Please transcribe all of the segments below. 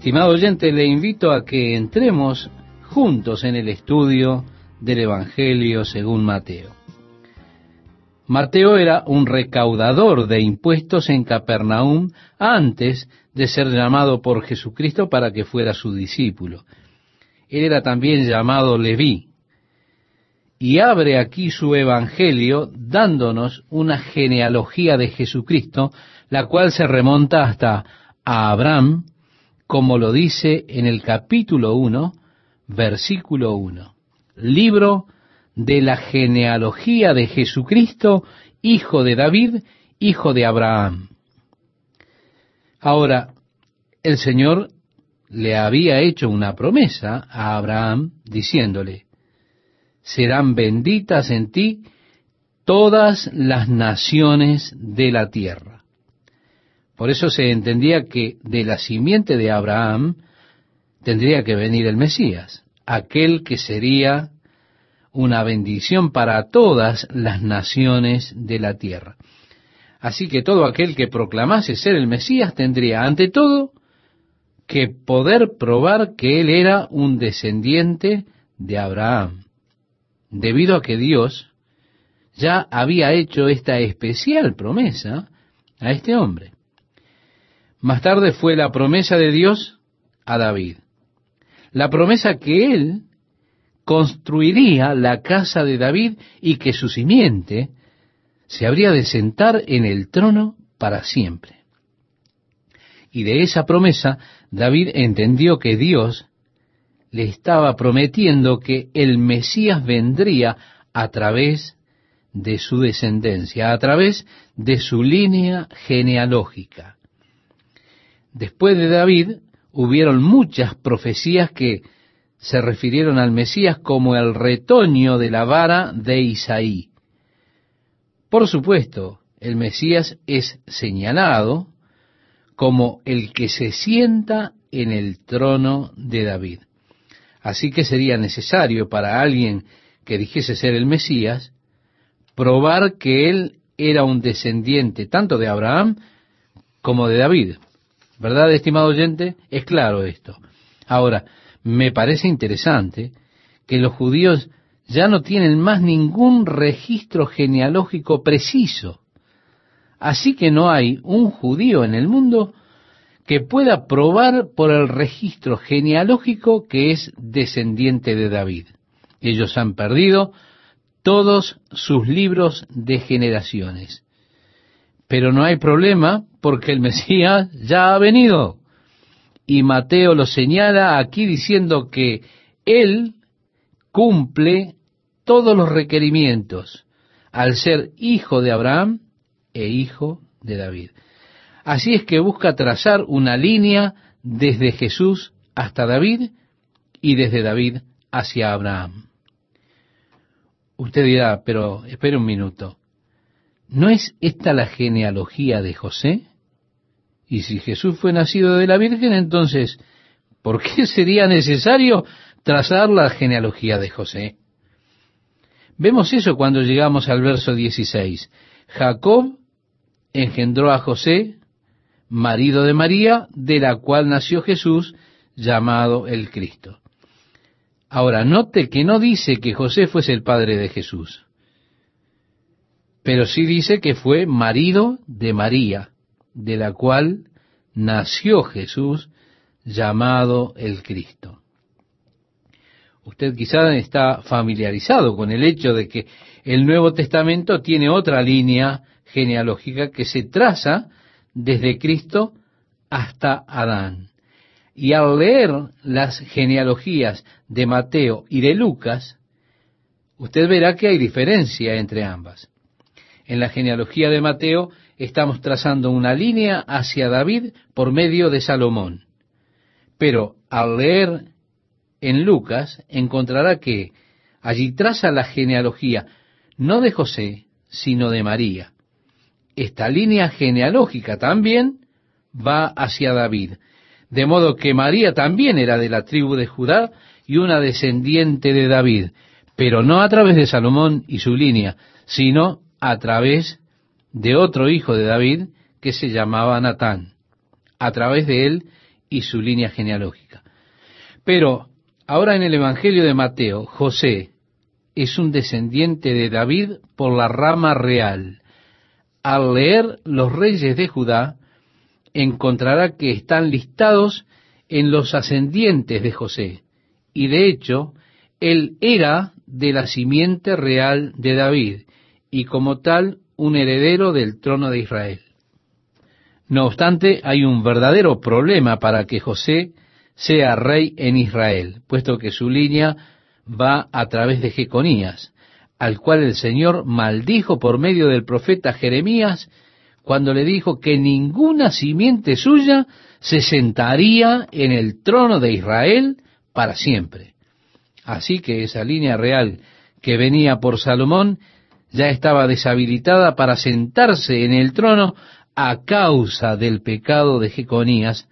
Estimado oyente, le invito a que entremos juntos en el estudio del Evangelio según Mateo. Mateo era un recaudador de impuestos en Capernaum antes de ser llamado por Jesucristo para que fuera su discípulo. Él era también llamado Leví. Y abre aquí su Evangelio dándonos una genealogía de Jesucristo, la cual se remonta hasta a Abraham, como lo dice en el capítulo 1, versículo 1. Libro de la genealogía de Jesucristo, hijo de David, hijo de Abraham. Ahora, el Señor le había hecho una promesa a Abraham diciéndole, serán benditas en ti todas las naciones de la tierra. Por eso se entendía que de la simiente de Abraham tendría que venir el Mesías, aquel que sería una bendición para todas las naciones de la tierra. Así que todo aquel que proclamase ser el Mesías tendría, ante todo, que poder probar que él era un descendiente de Abraham, debido a que Dios ya había hecho esta especial promesa a este hombre. Más tarde fue la promesa de Dios a David, la promesa que él construiría la casa de David y que su simiente se habría de sentar en el trono para siempre. Y de esa promesa David entendió que Dios le estaba prometiendo que el Mesías vendría a través de su descendencia, a través de su línea genealógica. Después de David hubieron muchas profecías que se refirieron al Mesías como el retoño de la vara de Isaí. Por supuesto, el Mesías es señalado como el que se sienta en el trono de David. Así que sería necesario para alguien que dijese ser el Mesías, probar que él era un descendiente tanto de Abraham como de David. ¿Verdad, estimado oyente? Es claro esto. Ahora, me parece interesante que los judíos ya no tienen más ningún registro genealógico preciso. Así que no hay un judío en el mundo que pueda probar por el registro genealógico que es descendiente de David. Ellos han perdido todos sus libros de generaciones. Pero no hay problema porque el Mesías ya ha venido. Y Mateo lo señala aquí diciendo que Él cumple todos los requerimientos al ser hijo de Abraham e hijo de David. Así es que busca trazar una línea desde Jesús hasta David y desde David hacia Abraham. Usted dirá, pero espere un minuto, ¿no es esta la genealogía de José? Y si Jesús fue nacido de la Virgen, entonces, ¿por qué sería necesario trazar la genealogía de José? Vemos eso cuando llegamos al verso 16. Jacob engendró a José, marido de María, de la cual nació Jesús, llamado el Cristo. Ahora, note que no dice que José fuese el padre de Jesús, pero sí dice que fue marido de María, de la cual nació Jesús llamado el Cristo. Usted quizá está familiarizado con el hecho de que el Nuevo Testamento tiene otra línea genealógica que se traza desde Cristo hasta Adán. Y al leer las genealogías de Mateo y de Lucas, usted verá que hay diferencia entre ambas. En la genealogía de Mateo estamos trazando una línea hacia David por medio de Salomón. Pero al leer en Lucas encontrará que allí traza la genealogía no de José, sino de María. Esta línea genealógica también va hacia David, de modo que María también era de la tribu de Judá y una descendiente de David, pero no a través de Salomón y su línea, sino a través de otro hijo de David que se llamaba Natán. A través de él y su línea genealógica. Pero ahora en el Evangelio de Mateo, José es un descendiente de David por la rama real. Al leer los reyes de Judá, encontrará que están listados en los ascendientes de José. Y de hecho, él era de la simiente real de David, y como tal un heredero del trono de Israel. No obstante, hay un verdadero problema para que José sea rey en Israel, puesto que su línea va a través de Jeconías, al cual el Señor maldijo por medio del profeta Jeremías cuando le dijo que ninguna simiente suya se sentaría en el trono de Israel para siempre. Así que esa línea real que venía por Salomón ya estaba deshabilitada para sentarse en el trono a causa del pecado de Jeconías,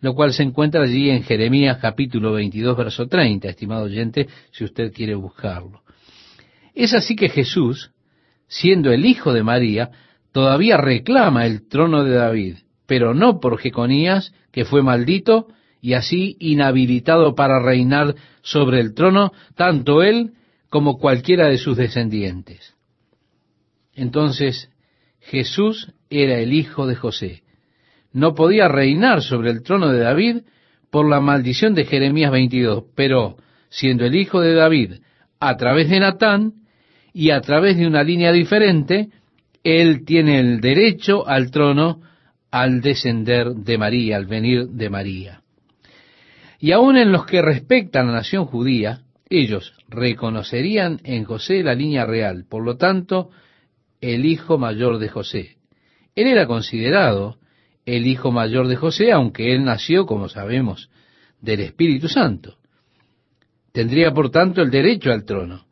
lo cual se encuentra allí en Jeremías capítulo 22, verso 30, estimado oyente, si usted quiere buscarlo. Es así que Jesús, siendo el hijo de María, todavía reclama el trono de David, pero no por Jeconías, que fue maldito y así inhabilitado para reinar sobre el trono, tanto él como cualquiera de sus descendientes. Entonces, Jesús era el hijo de José. No podía reinar sobre el trono de David por la maldición de Jeremías 22, pero siendo el hijo de David a través de Natán y a través de una línea diferente, él tiene el derecho al trono al descender de María, al venir de María. Y aun en los que respectan a la nación judía, ellos reconocerían en José la línea real, por lo tanto, el hijo mayor de José. Él era considerado el hijo mayor de José, aunque él nació, como sabemos, del Espíritu Santo. Tendría, por tanto, el derecho al trono.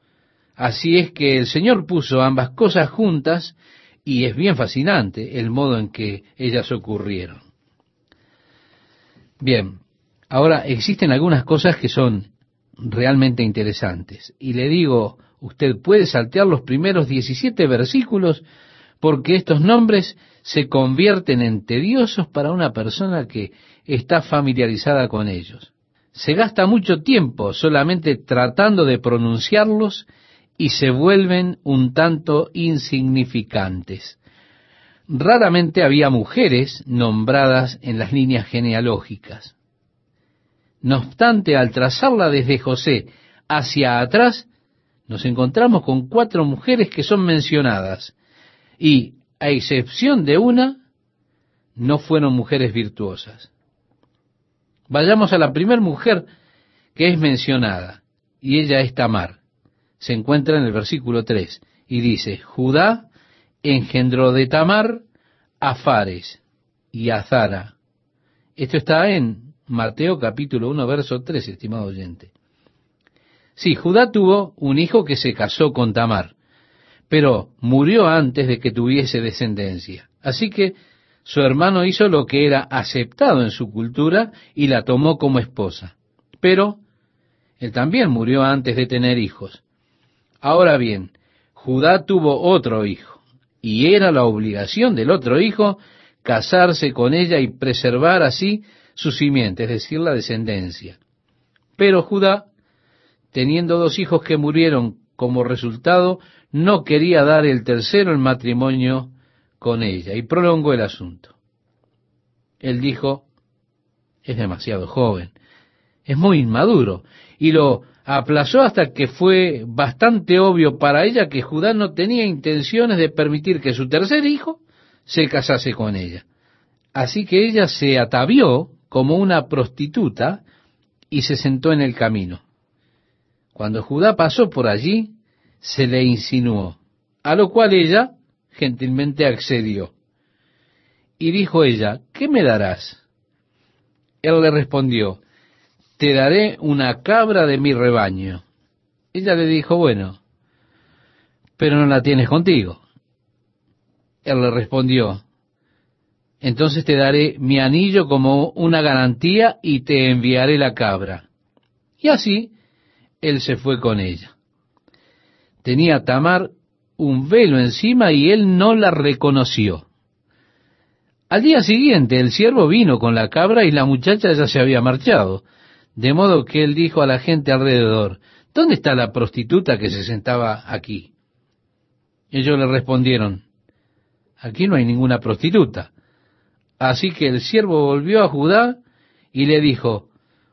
Así es que el Señor puso ambas cosas juntas y es bien fascinante el modo en que ellas ocurrieron. Bien, ahora existen algunas cosas que son realmente interesantes. Y le digo, usted puede saltear los primeros 17 versículos porque estos nombres se convierten en tediosos para una persona que está familiarizada con ellos. Se gasta mucho tiempo solamente tratando de pronunciarlos y se vuelven un tanto insignificantes. Raramente había mujeres nombradas en las líneas genealógicas. No obstante, al trazarla desde José hacia atrás, nos encontramos con cuatro mujeres que son mencionadas y, a excepción de una, no fueron mujeres virtuosas. Vayamos a la primera mujer que es mencionada, y ella es Tamar se encuentra en el versículo 3 y dice, Judá engendró de Tamar a Fares y a Zara. Esto está en Mateo capítulo 1, verso 3, estimado oyente. Sí, Judá tuvo un hijo que se casó con Tamar, pero murió antes de que tuviese descendencia. Así que su hermano hizo lo que era aceptado en su cultura y la tomó como esposa. Pero él también murió antes de tener hijos. Ahora bien, Judá tuvo otro hijo, y era la obligación del otro hijo casarse con ella y preservar así su simiente, es decir, la descendencia. Pero Judá, teniendo dos hijos que murieron como resultado, no quería dar el tercero en matrimonio con ella y prolongó el asunto. Él dijo, es demasiado joven, es muy inmaduro, y lo aplazó hasta que fue bastante obvio para ella que Judá no tenía intenciones de permitir que su tercer hijo se casase con ella. Así que ella se atavió como una prostituta y se sentó en el camino. Cuando Judá pasó por allí, se le insinuó, a lo cual ella gentilmente accedió. Y dijo ella, ¿qué me darás? Él le respondió, te daré una cabra de mi rebaño. Ella le dijo, bueno, pero no la tienes contigo. Él le respondió, entonces te daré mi anillo como una garantía y te enviaré la cabra. Y así él se fue con ella. Tenía Tamar un velo encima y él no la reconoció. Al día siguiente el siervo vino con la cabra y la muchacha ya se había marchado, de modo que él dijo a la gente alrededor, ¿dónde está la prostituta que se sentaba aquí? Ellos le respondieron, aquí no hay ninguna prostituta. Así que el siervo volvió a Judá y le dijo,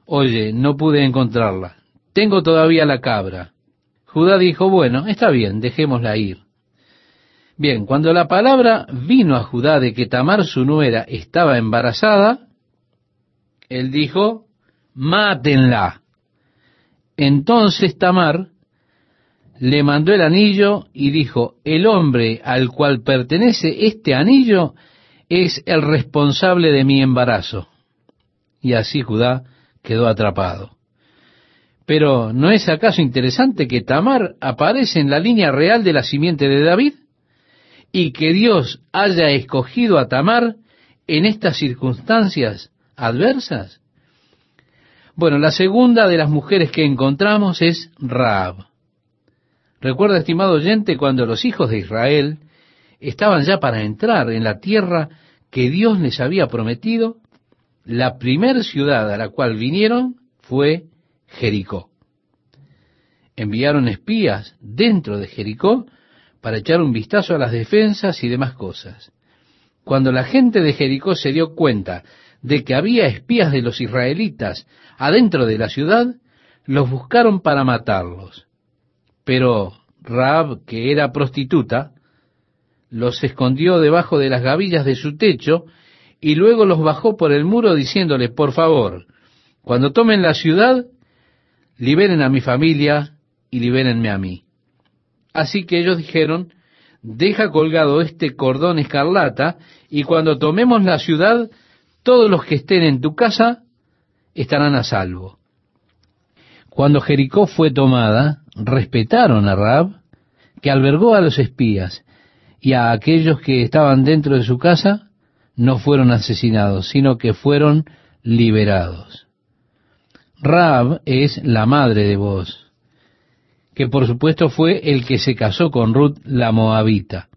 oye, no pude encontrarla, tengo todavía la cabra. Judá dijo, bueno, está bien, dejémosla ir. Bien, cuando la palabra vino a Judá de que Tamar su nuera estaba embarazada, él dijo, mátenla. Entonces Tamar le mandó el anillo y dijo, el hombre al cual pertenece este anillo es el responsable de mi embarazo. Y así Judá quedó atrapado. Pero ¿no es acaso interesante que Tamar aparece en la línea real de la simiente de David? y que Dios haya escogido a Tamar en estas circunstancias adversas? Bueno, la segunda de las mujeres que encontramos es Raab. Recuerda, estimado oyente, cuando los hijos de Israel estaban ya para entrar en la tierra que Dios les había prometido, la primera ciudad a la cual vinieron fue Jericó. Enviaron espías dentro de Jericó para echar un vistazo a las defensas y demás cosas. Cuando la gente de Jericó se dio cuenta de que había espías de los israelitas adentro de la ciudad, los buscaron para matarlos. Pero Raab, que era prostituta, los escondió debajo de las gavillas de su techo y luego los bajó por el muro diciéndole, por favor, cuando tomen la ciudad, liberen a mi familia y libérenme a mí. Así que ellos dijeron, deja colgado este cordón escarlata, y cuando tomemos la ciudad, todos los que estén en tu casa estarán a salvo. Cuando Jericó fue tomada, respetaron a Rab, que albergó a los espías, y a aquellos que estaban dentro de su casa no fueron asesinados, sino que fueron liberados. Rab es la madre de vos que por supuesto fue el que se casó con Ruth la Moabita.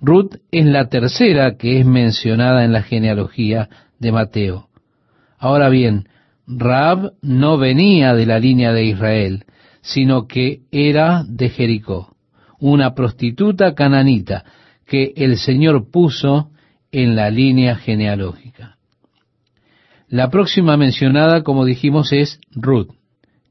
Ruth es la tercera que es mencionada en la genealogía de Mateo. Ahora bien, Raab no venía de la línea de Israel, sino que era de Jericó, una prostituta cananita que el Señor puso en la línea genealógica. La próxima mencionada, como dijimos, es Ruth,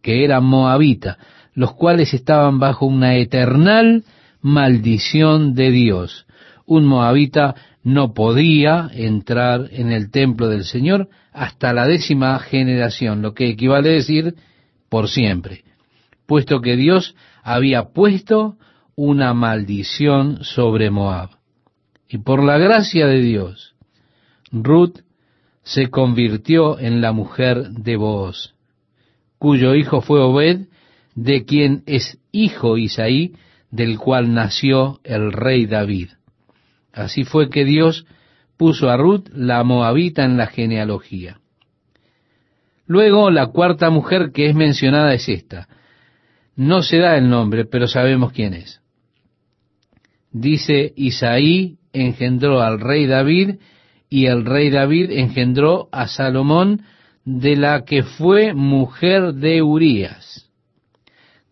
que era moabita, los cuales estaban bajo una eternal maldición de Dios. Un moabita no podía entrar en el templo del Señor hasta la décima generación, lo que equivale a decir por siempre, puesto que Dios había puesto una maldición sobre Moab. Y por la gracia de Dios, Ruth se convirtió en la mujer de Booz, cuyo hijo fue Obed, de quien es hijo Isaí, del cual nació el rey David. Así fue que Dios puso a Ruth la moabita en la genealogía. Luego la cuarta mujer que es mencionada es esta. No se da el nombre, pero sabemos quién es. Dice, Isaí engendró al rey David y el rey David engendró a Salomón de la que fue mujer de Urías.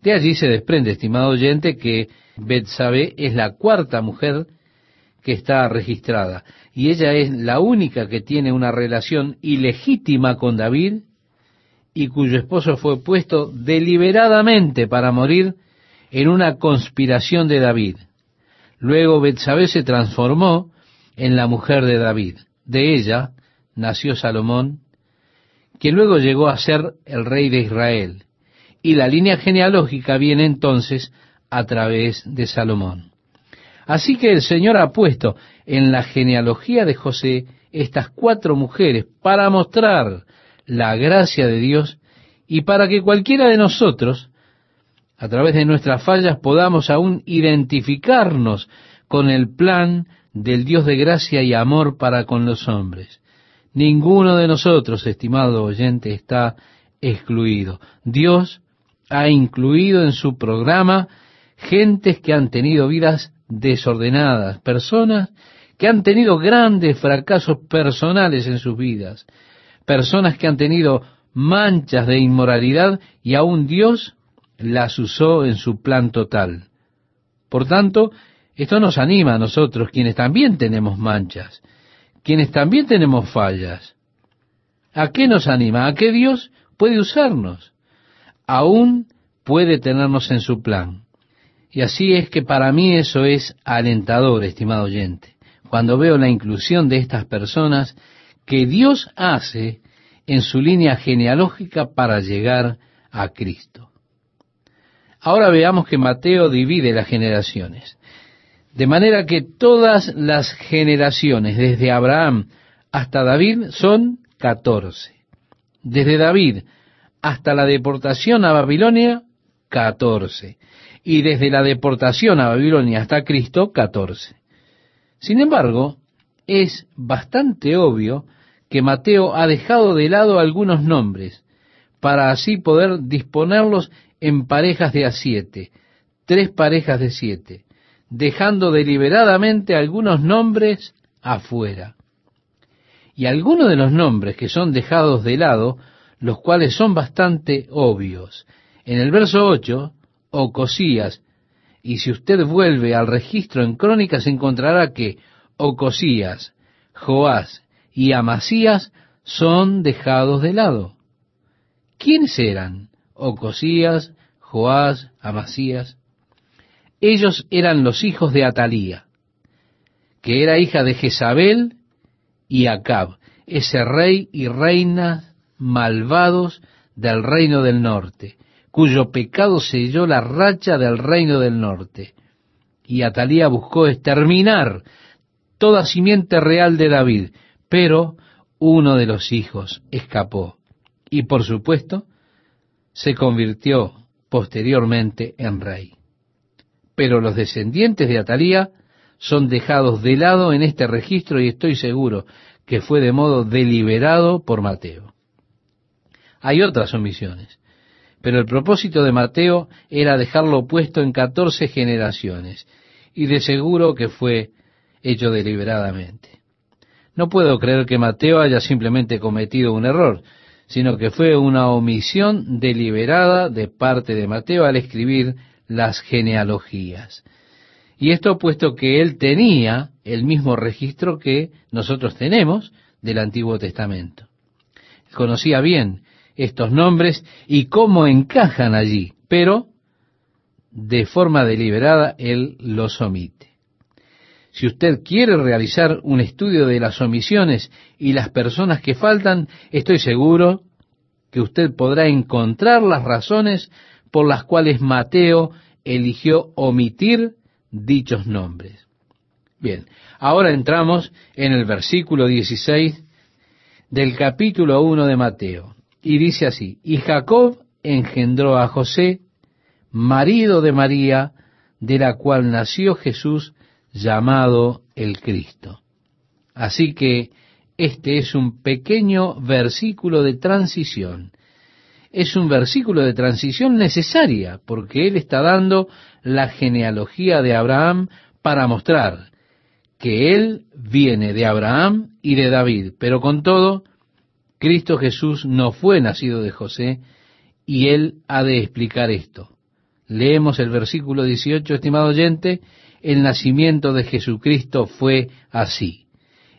De allí se desprende, estimado oyente, que Betsabé es la cuarta mujer que está registrada, y ella es la única que tiene una relación ilegítima con David y cuyo esposo fue puesto deliberadamente para morir en una conspiración de David. Luego Betsabé se transformó en la mujer de David. De ella nació Salomón, que luego llegó a ser el rey de Israel y la línea genealógica viene entonces a través de Salomón. Así que el Señor ha puesto en la genealogía de José estas cuatro mujeres para mostrar la gracia de Dios y para que cualquiera de nosotros, a través de nuestras fallas, podamos aún identificarnos con el plan del Dios de gracia y amor para con los hombres. Ninguno de nosotros, estimado oyente, está excluido. Dios ha incluido en su programa gentes que han tenido vidas desordenadas, personas que han tenido grandes fracasos personales en sus vidas, personas que han tenido manchas de inmoralidad y aún Dios las usó en su plan total. Por tanto, esto nos anima a nosotros, quienes también tenemos manchas, quienes también tenemos fallas. ¿A qué nos anima? A que Dios puede usarnos. Aún puede tenernos en su plan. Y así es que para mí eso es alentador, estimado oyente, cuando veo la inclusión de estas personas que Dios hace en su línea genealógica para llegar a Cristo. Ahora veamos que Mateo divide las generaciones. De manera que todas las generaciones, desde Abraham hasta David, son catorce. Desde David hasta la deportación a Babilonia, catorce. Y desde la deportación a Babilonia hasta Cristo, catorce. Sin embargo, es bastante obvio que Mateo ha dejado de lado algunos nombres, para así poder disponerlos en parejas de a siete, tres parejas de siete, dejando deliberadamente algunos nombres afuera. Y algunos de los nombres que son dejados de lado, los cuales son bastante obvios. En el verso 8, Ocosías, y si usted vuelve al registro en crónicas encontrará que Ocosías, Joás y Amasías son dejados de lado. ¿Quiénes eran? Ocosías, Joás, Amasías. Ellos eran los hijos de Atalía, que era hija de Jezabel y Acab, ese rey y reina malvados del reino del norte, cuyo pecado selló la racha del reino del norte. Y Atalía buscó exterminar toda simiente real de David, pero uno de los hijos escapó y por supuesto se convirtió posteriormente en rey. Pero los descendientes de Atalía son dejados de lado en este registro y estoy seguro que fue de modo deliberado por Mateo. Hay otras omisiones, pero el propósito de Mateo era dejarlo puesto en catorce generaciones, y de seguro que fue hecho deliberadamente. No puedo creer que Mateo haya simplemente cometido un error, sino que fue una omisión deliberada de parte de Mateo al escribir las genealogías. Y esto puesto que él tenía el mismo registro que nosotros tenemos del Antiguo Testamento. conocía bien estos nombres y cómo encajan allí, pero de forma deliberada él los omite. Si usted quiere realizar un estudio de las omisiones y las personas que faltan, estoy seguro que usted podrá encontrar las razones por las cuales Mateo eligió omitir dichos nombres. Bien, ahora entramos en el versículo 16 del capítulo 1 de Mateo. Y dice así, y Jacob engendró a José, marido de María, de la cual nació Jesús, llamado el Cristo. Así que este es un pequeño versículo de transición. Es un versículo de transición necesaria porque él está dando la genealogía de Abraham para mostrar que él viene de Abraham y de David, pero con todo, Cristo Jesús no fue nacido de José y él ha de explicar esto. Leemos el versículo 18, estimado oyente, el nacimiento de Jesucristo fue así.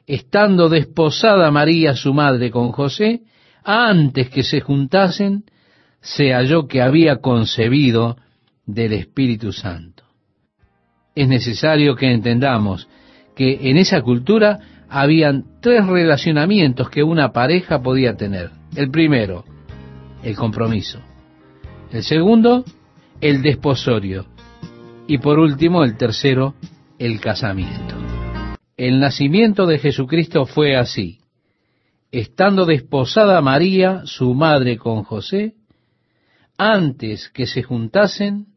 Estando desposada María su madre con José, antes que se juntasen, se halló que había concebido del Espíritu Santo. Es necesario que entendamos que en esa cultura habían tres relacionamientos que una pareja podía tener. El primero, el compromiso. El segundo, el desposorio y por último, el tercero, el casamiento. El nacimiento de Jesucristo fue así. Estando desposada María, su madre, con José, antes que se juntasen,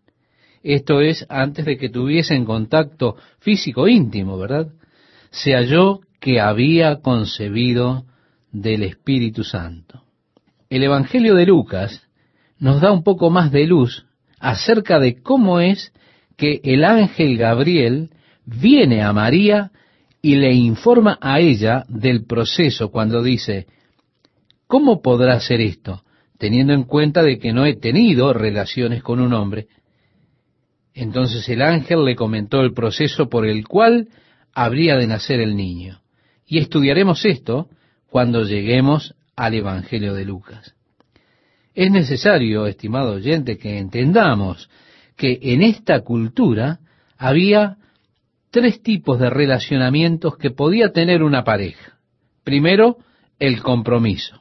esto es, antes de que tuviesen contacto físico íntimo, ¿verdad? Se halló que había concebido del Espíritu Santo. El Evangelio de Lucas nos da un poco más de luz acerca de cómo es que el ángel Gabriel viene a María y le informa a ella del proceso cuando dice, ¿cómo podrá hacer esto? Teniendo en cuenta de que no he tenido relaciones con un hombre. Entonces el ángel le comentó el proceso por el cual habría de nacer el niño. Y estudiaremos esto cuando lleguemos al Evangelio de Lucas. Es necesario, estimado oyente, que entendamos que en esta cultura había tres tipos de relacionamientos que podía tener una pareja. Primero, el compromiso.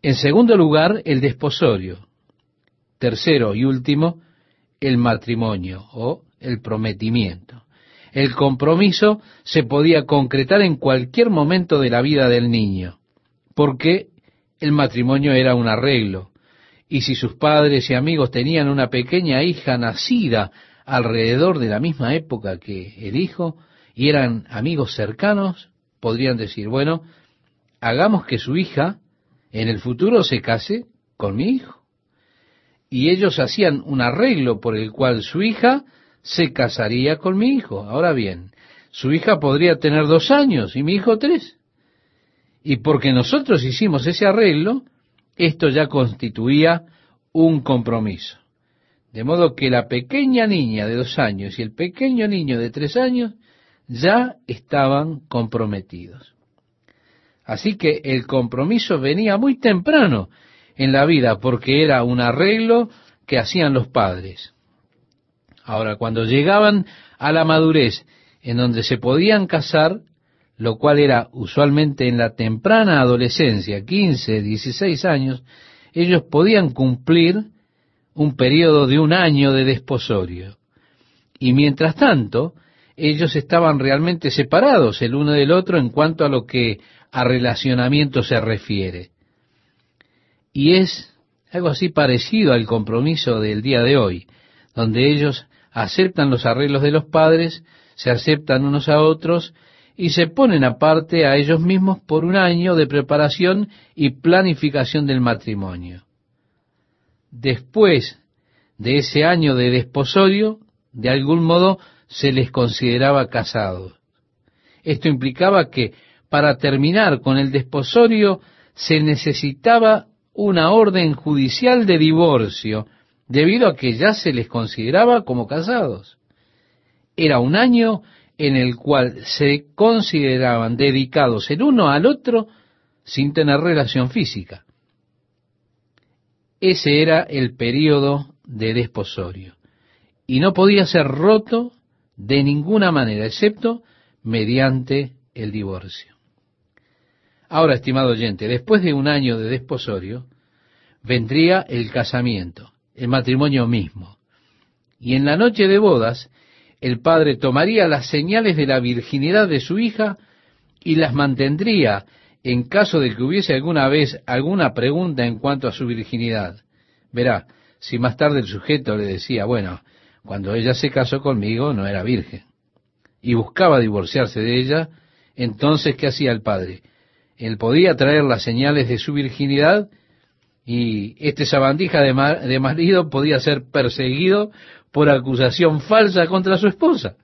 En segundo lugar, el desposorio. Tercero y último, el matrimonio o el prometimiento. El compromiso se podía concretar en cualquier momento de la vida del niño, porque el matrimonio era un arreglo, y si sus padres y amigos tenían una pequeña hija nacida alrededor de la misma época que el hijo, y eran amigos cercanos, podrían decir, bueno, hagamos que su hija en el futuro se case con mi hijo. Y ellos hacían un arreglo por el cual su hija se casaría con mi hijo. Ahora bien, su hija podría tener dos años y mi hijo tres. Y porque nosotros hicimos ese arreglo, esto ya constituía un compromiso. De modo que la pequeña niña de dos años y el pequeño niño de tres años ya estaban comprometidos. Así que el compromiso venía muy temprano en la vida porque era un arreglo que hacían los padres. Ahora, cuando llegaban a la madurez en donde se podían casar, lo cual era usualmente en la temprana adolescencia, 15, 16 años, ellos podían cumplir un periodo de un año de desposorio. Y mientras tanto, ellos estaban realmente separados el uno del otro en cuanto a lo que a relacionamiento se refiere. Y es algo así parecido al compromiso del día de hoy, donde ellos aceptan los arreglos de los padres, se aceptan unos a otros y se ponen aparte a ellos mismos por un año de preparación y planificación del matrimonio. Después de ese año de desposorio, de algún modo se les consideraba casados. Esto implicaba que para terminar con el desposorio se necesitaba una orden judicial de divorcio, debido a que ya se les consideraba como casados. Era un año en el cual se consideraban dedicados el uno al otro sin tener relación física. Ese era el período de desposorio y no podía ser roto de ninguna manera, excepto mediante el divorcio. Ahora, estimado oyente, después de un año de desposorio, vendría el casamiento el matrimonio mismo. Y en la noche de bodas, el padre tomaría las señales de la virginidad de su hija y las mantendría en caso de que hubiese alguna vez alguna pregunta en cuanto a su virginidad. Verá, si más tarde el sujeto le decía, bueno, cuando ella se casó conmigo no era virgen, y buscaba divorciarse de ella, entonces, ¿qué hacía el padre? Él podía traer las señales de su virginidad y este sabandija de, de marido podía ser perseguido por acusación falsa contra su esposa.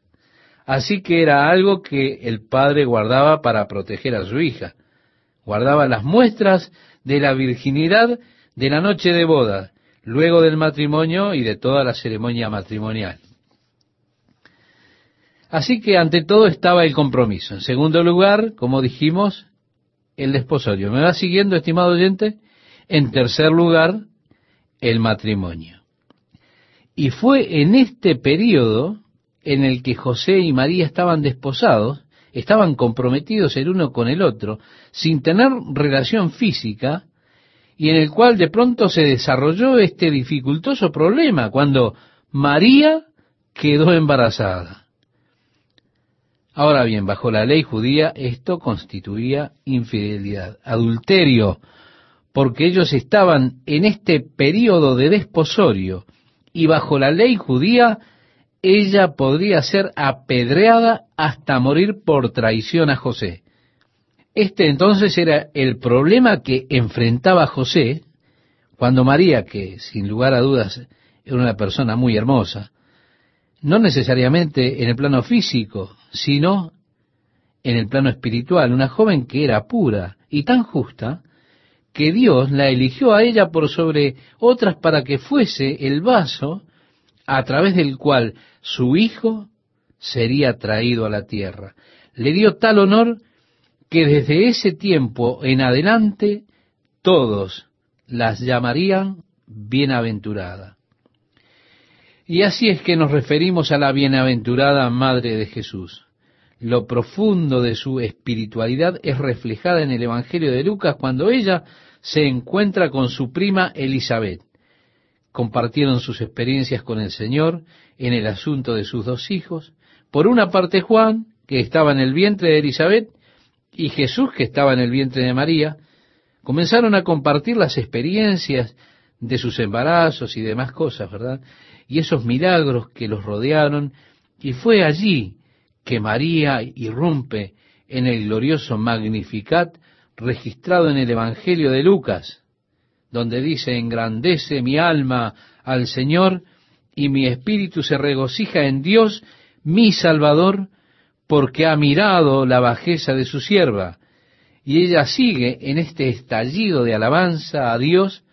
Así que era algo que el padre guardaba para proteger a su hija. Guardaba las muestras de la virginidad de la noche de boda, luego del matrimonio y de toda la ceremonia matrimonial. Así que ante todo estaba el compromiso. En segundo lugar, como dijimos, el desposorio. ¿Me va siguiendo, estimado oyente? En tercer lugar, el matrimonio. Y fue en este periodo en el que José y María estaban desposados, estaban comprometidos el uno con el otro, sin tener relación física, y en el cual de pronto se desarrolló este dificultoso problema cuando María quedó embarazada. Ahora bien, bajo la ley judía esto constituía infidelidad, adulterio, porque ellos estaban en este periodo de desposorio y bajo la ley judía ella podría ser apedreada hasta morir por traición a José. Este entonces era el problema que enfrentaba José cuando María, que sin lugar a dudas era una persona muy hermosa, no necesariamente en el plano físico, sino en el plano espiritual, una joven que era pura y tan justa, que Dios la eligió a ella por sobre otras para que fuese el vaso a través del cual su hijo sería traído a la tierra. Le dio tal honor que desde ese tiempo en adelante todos las llamarían bienaventurada. Y así es que nos referimos a la bienaventurada Madre de Jesús. Lo profundo de su espiritualidad es reflejada en el Evangelio de Lucas cuando ella se encuentra con su prima Elizabeth. Compartieron sus experiencias con el Señor en el asunto de sus dos hijos. Por una parte Juan, que estaba en el vientre de Elizabeth, y Jesús, que estaba en el vientre de María, comenzaron a compartir las experiencias de sus embarazos y demás cosas, ¿verdad? Y esos milagros que los rodearon, y fue allí que María irrumpe en el glorioso Magnificat registrado en el Evangelio de Lucas, donde dice, engrandece mi alma al Señor y mi espíritu se regocija en Dios, mi Salvador, porque ha mirado la bajeza de su sierva. Y ella sigue en este estallido de alabanza a Dios,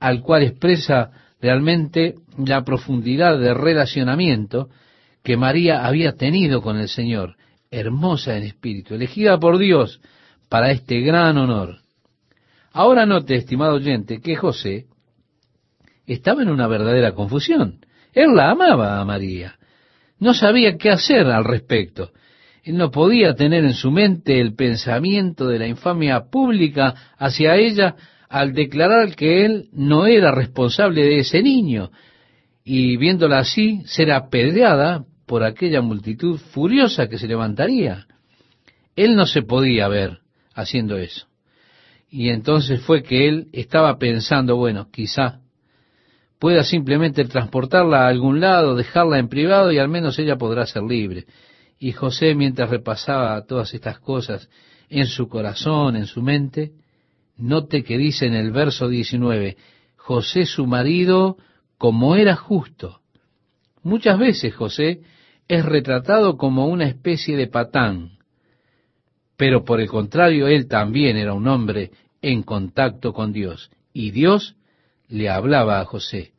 al cual expresa realmente la profundidad de relacionamiento que María había tenido con el Señor, hermosa en espíritu, elegida por Dios para este gran honor. Ahora note, estimado oyente, que José estaba en una verdadera confusión. Él la amaba a María. No sabía qué hacer al respecto. Él no podía tener en su mente el pensamiento de la infamia pública hacia ella al declarar que él no era responsable de ese niño y viéndola así ser apedreada por aquella multitud furiosa que se levantaría. Él no se podía ver haciendo eso. Y entonces fue que él estaba pensando, bueno, quizá pueda simplemente transportarla a algún lado, dejarla en privado y al menos ella podrá ser libre. Y José, mientras repasaba todas estas cosas en su corazón, en su mente, note que dice en el verso 19, José su marido como era justo. Muchas veces José es retratado como una especie de patán, pero por el contrario él también era un hombre en contacto con Dios, y Dios le hablaba a José.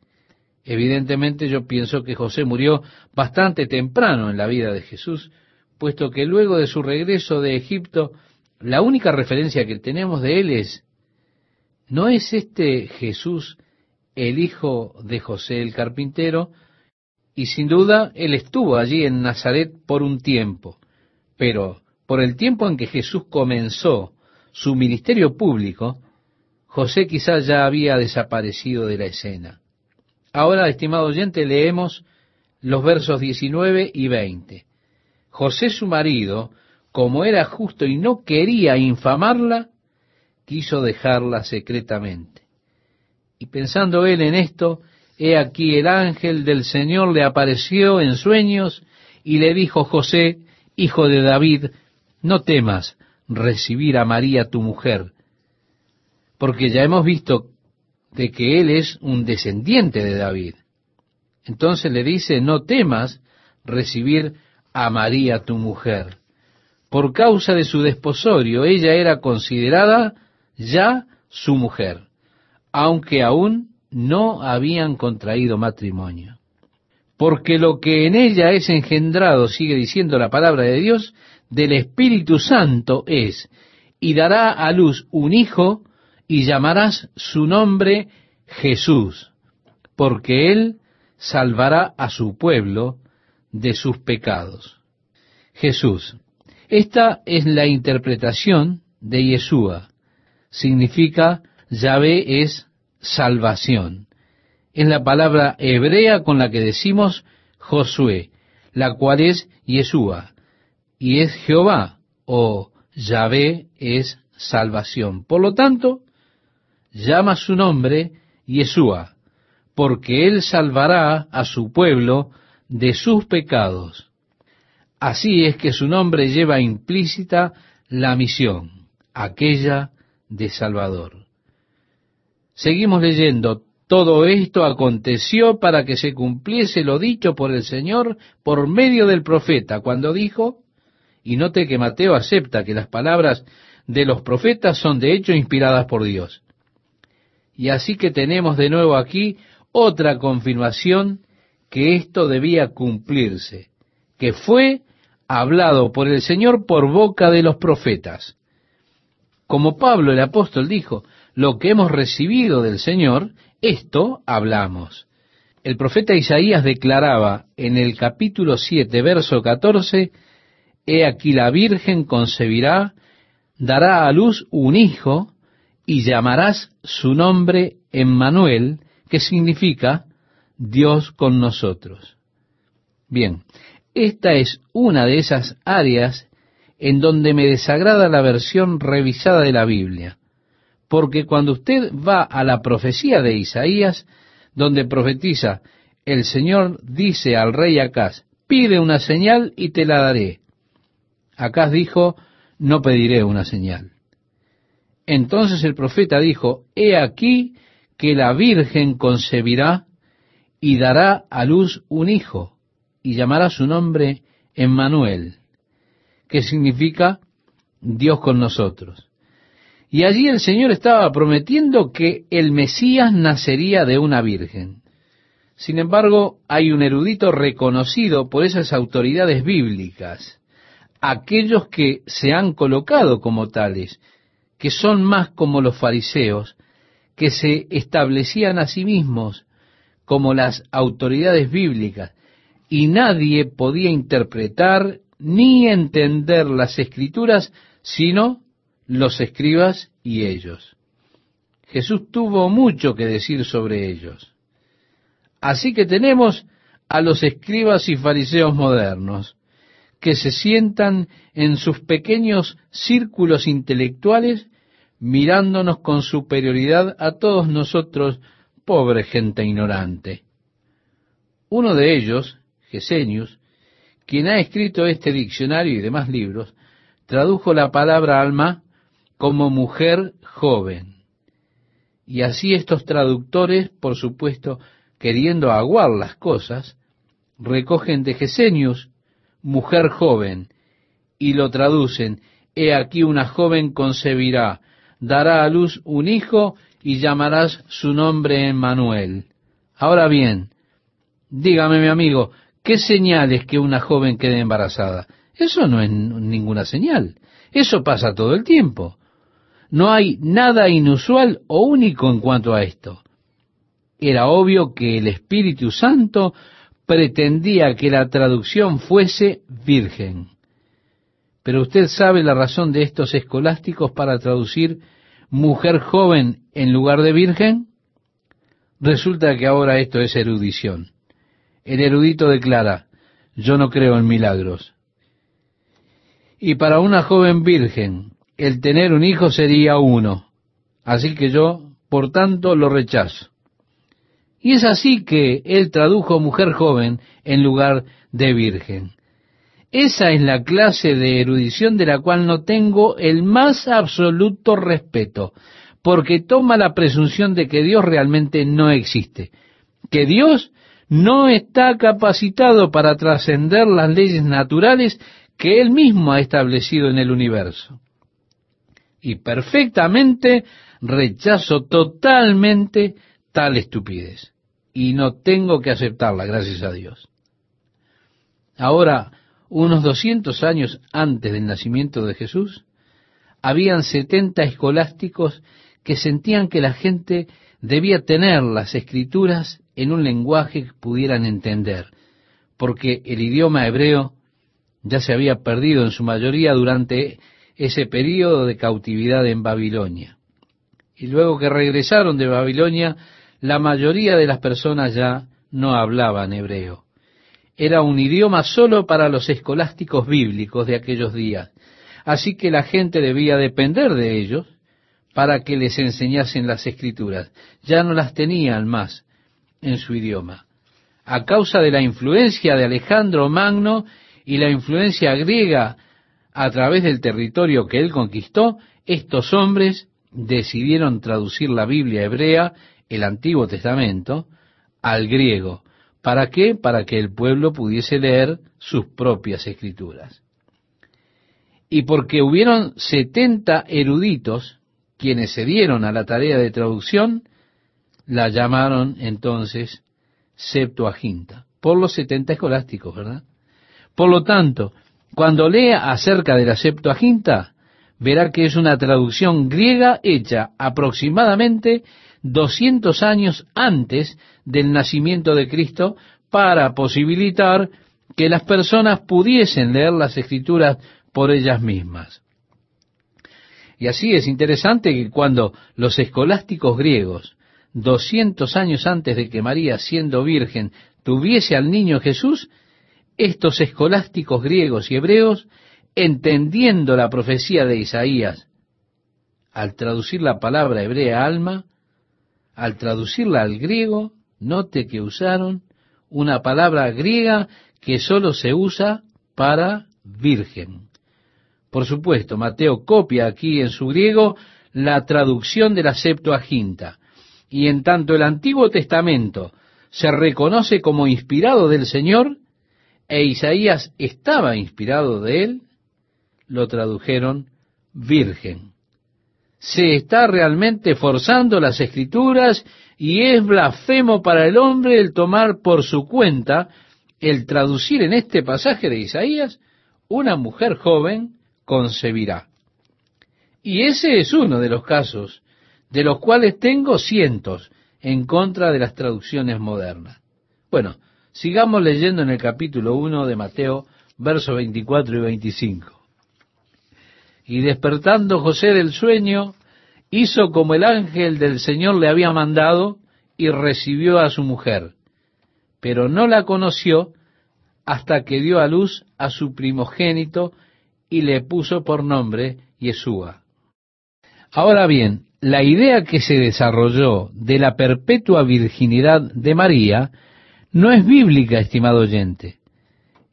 Evidentemente yo pienso que José murió bastante temprano en la vida de Jesús, puesto que luego de su regreso de Egipto, la única referencia que tenemos de él es, ¿no es este Jesús el hijo de José el carpintero? Y sin duda él estuvo allí en Nazaret por un tiempo, pero por el tiempo en que Jesús comenzó su ministerio público, José quizás ya había desaparecido de la escena. Ahora, estimado oyente, leemos los versos 19 y 20. José su marido, como era justo y no quería infamarla, quiso dejarla secretamente. Y pensando él en esto, he aquí el ángel del Señor le apareció en sueños y le dijo, José, hijo de David, no temas recibir a María tu mujer, porque ya hemos visto de que él es un descendiente de David. Entonces le dice, no temas recibir a María tu mujer. Por causa de su desposorio, ella era considerada ya su mujer, aunque aún no habían contraído matrimonio. Porque lo que en ella es engendrado, sigue diciendo la palabra de Dios, del Espíritu Santo es, y dará a luz un hijo, y llamarás su nombre Jesús, porque él salvará a su pueblo de sus pecados. Jesús. Esta es la interpretación de Yeshua. Significa Yahvé es salvación. Es la palabra hebrea con la que decimos Josué, la cual es Yeshua, y es Jehová, o Yahvé es salvación. Por lo tanto, llama su nombre Yeshua, porque él salvará a su pueblo de sus pecados. Así es que su nombre lleva implícita la misión, aquella de Salvador. Seguimos leyendo, todo esto aconteció para que se cumpliese lo dicho por el Señor por medio del profeta, cuando dijo, Y note que Mateo acepta que las palabras de los profetas son de hecho inspiradas por Dios. Y así que tenemos de nuevo aquí otra confirmación que esto debía cumplirse, que fue hablado por el Señor por boca de los profetas. Como Pablo el apóstol dijo, lo que hemos recibido del Señor, esto hablamos. El profeta Isaías declaraba en el capítulo 7, verso 14, He aquí la Virgen concebirá, dará a luz un hijo, y llamarás su nombre Emmanuel, que significa Dios con nosotros. Bien, esta es una de esas áreas en donde me desagrada la versión revisada de la Biblia, porque cuando usted va a la profecía de Isaías, donde profetiza, el Señor dice al rey Acaz, pide una señal y te la daré. Acaz dijo, no pediré una señal. Entonces el profeta dijo, he aquí que la Virgen concebirá y dará a luz un hijo, y llamará su nombre Emmanuel, que significa Dios con nosotros. Y allí el Señor estaba prometiendo que el Mesías nacería de una virgen. Sin embargo, hay un erudito reconocido por esas autoridades bíblicas, aquellos que se han colocado como tales, que son más como los fariseos, que se establecían a sí mismos como las autoridades bíblicas, y nadie podía interpretar ni entender las escrituras sino los escribas y ellos. Jesús tuvo mucho que decir sobre ellos. Así que tenemos a los escribas y fariseos modernos, que se sientan en sus pequeños círculos intelectuales mirándonos con superioridad a todos nosotros, pobre gente ignorante. Uno de ellos, Gesenius, quien ha escrito este diccionario y demás libros, tradujo la palabra alma como mujer joven. Y así estos traductores, por supuesto, queriendo aguar las cosas, recogen de Gesenius mujer joven y lo traducen, he aquí una joven concebirá, dará a luz un hijo y llamarás su nombre Emmanuel. Ahora bien, dígame mi amigo, ¿qué señal es que una joven quede embarazada? Eso no es ninguna señal. Eso pasa todo el tiempo. No hay nada inusual o único en cuanto a esto. Era obvio que el Espíritu Santo pretendía que la traducción fuese virgen. Pero usted sabe la razón de estos escolásticos para traducir mujer joven en lugar de virgen. Resulta que ahora esto es erudición. El erudito declara, yo no creo en milagros. Y para una joven virgen, el tener un hijo sería uno. Así que yo, por tanto, lo rechazo. Y es así que él tradujo mujer joven en lugar de virgen. Esa es la clase de erudición de la cual no tengo el más absoluto respeto, porque toma la presunción de que Dios realmente no existe, que Dios no está capacitado para trascender las leyes naturales que Él mismo ha establecido en el universo. Y perfectamente rechazo totalmente estupidez. Y no tengo que aceptarla, gracias a Dios. Ahora, unos 200 años antes del nacimiento de Jesús, habían 70 escolásticos que sentían que la gente debía tener las escrituras en un lenguaje que pudieran entender, porque el idioma hebreo ya se había perdido en su mayoría durante ese período de cautividad en Babilonia. Y luego que regresaron de Babilonia, la mayoría de las personas ya no hablaban hebreo era un idioma solo para los escolásticos bíblicos de aquellos días. Así que la gente debía depender de ellos para que les enseñasen las escrituras. Ya no las tenían más en su idioma. A causa de la influencia de Alejandro Magno y la influencia griega a través del territorio que él conquistó, estos hombres decidieron traducir la Biblia hebrea, el Antiguo Testamento, al griego ¿Para qué? Para que el pueblo pudiese leer sus propias escrituras. Y porque hubieron setenta eruditos quienes se dieron a la tarea de traducción, la llamaron entonces Septuaginta, por los setenta escolásticos, ¿verdad? Por lo tanto, cuando lea acerca de la Septuaginta, verá que es una traducción griega hecha aproximadamente 200 años antes del nacimiento de Cristo para posibilitar que las personas pudiesen leer las escrituras por ellas mismas. Y así es interesante que cuando los escolásticos griegos, 200 años antes de que María, siendo virgen, tuviese al niño Jesús, estos escolásticos griegos y hebreos, entendiendo la profecía de Isaías, al traducir la palabra hebrea alma, al traducirla al griego, note que usaron una palabra griega que sólo se usa para virgen. Por supuesto, Mateo copia aquí en su griego la traducción de la Septuaginta, y en tanto el Antiguo Testamento se reconoce como inspirado del Señor, e Isaías estaba inspirado de él, lo tradujeron virgen. Se está realmente forzando las escrituras y es blasfemo para el hombre el tomar por su cuenta el traducir en este pasaje de Isaías, una mujer joven concebirá. Y ese es uno de los casos, de los cuales tengo cientos en contra de las traducciones modernas. Bueno, sigamos leyendo en el capítulo 1 de Mateo, versos 24 y 25. Y despertando José del sueño, hizo como el ángel del Señor le había mandado y recibió a su mujer pero no la conoció hasta que dio a luz a su primogénito y le puso por nombre Yeshua. Ahora bien, la idea que se desarrolló de la perpetua virginidad de María no es bíblica, estimado oyente.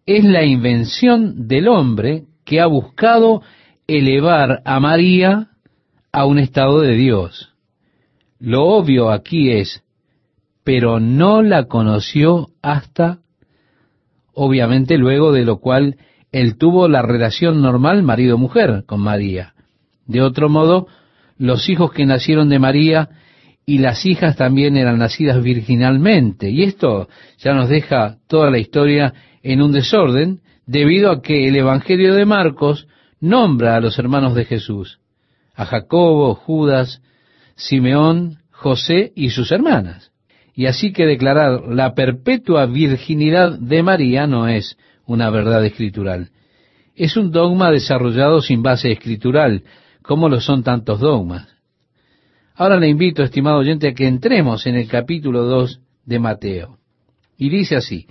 Es la invención del hombre que ha buscado elevar a María a un estado de Dios. Lo obvio aquí es pero no la conoció hasta, obviamente luego de lo cual él tuvo la relación normal marido-mujer con María. De otro modo, los hijos que nacieron de María y las hijas también eran nacidas virginalmente. Y esto ya nos deja toda la historia en un desorden, debido a que el Evangelio de Marcos nombra a los hermanos de Jesús, a Jacobo, Judas, Simeón, José y sus hermanas. Y así que declarar la perpetua virginidad de María no es una verdad escritural. Es un dogma desarrollado sin base escritural, como lo son tantos dogmas. Ahora le invito, estimado oyente, a que entremos en el capítulo 2 de Mateo. Y dice así,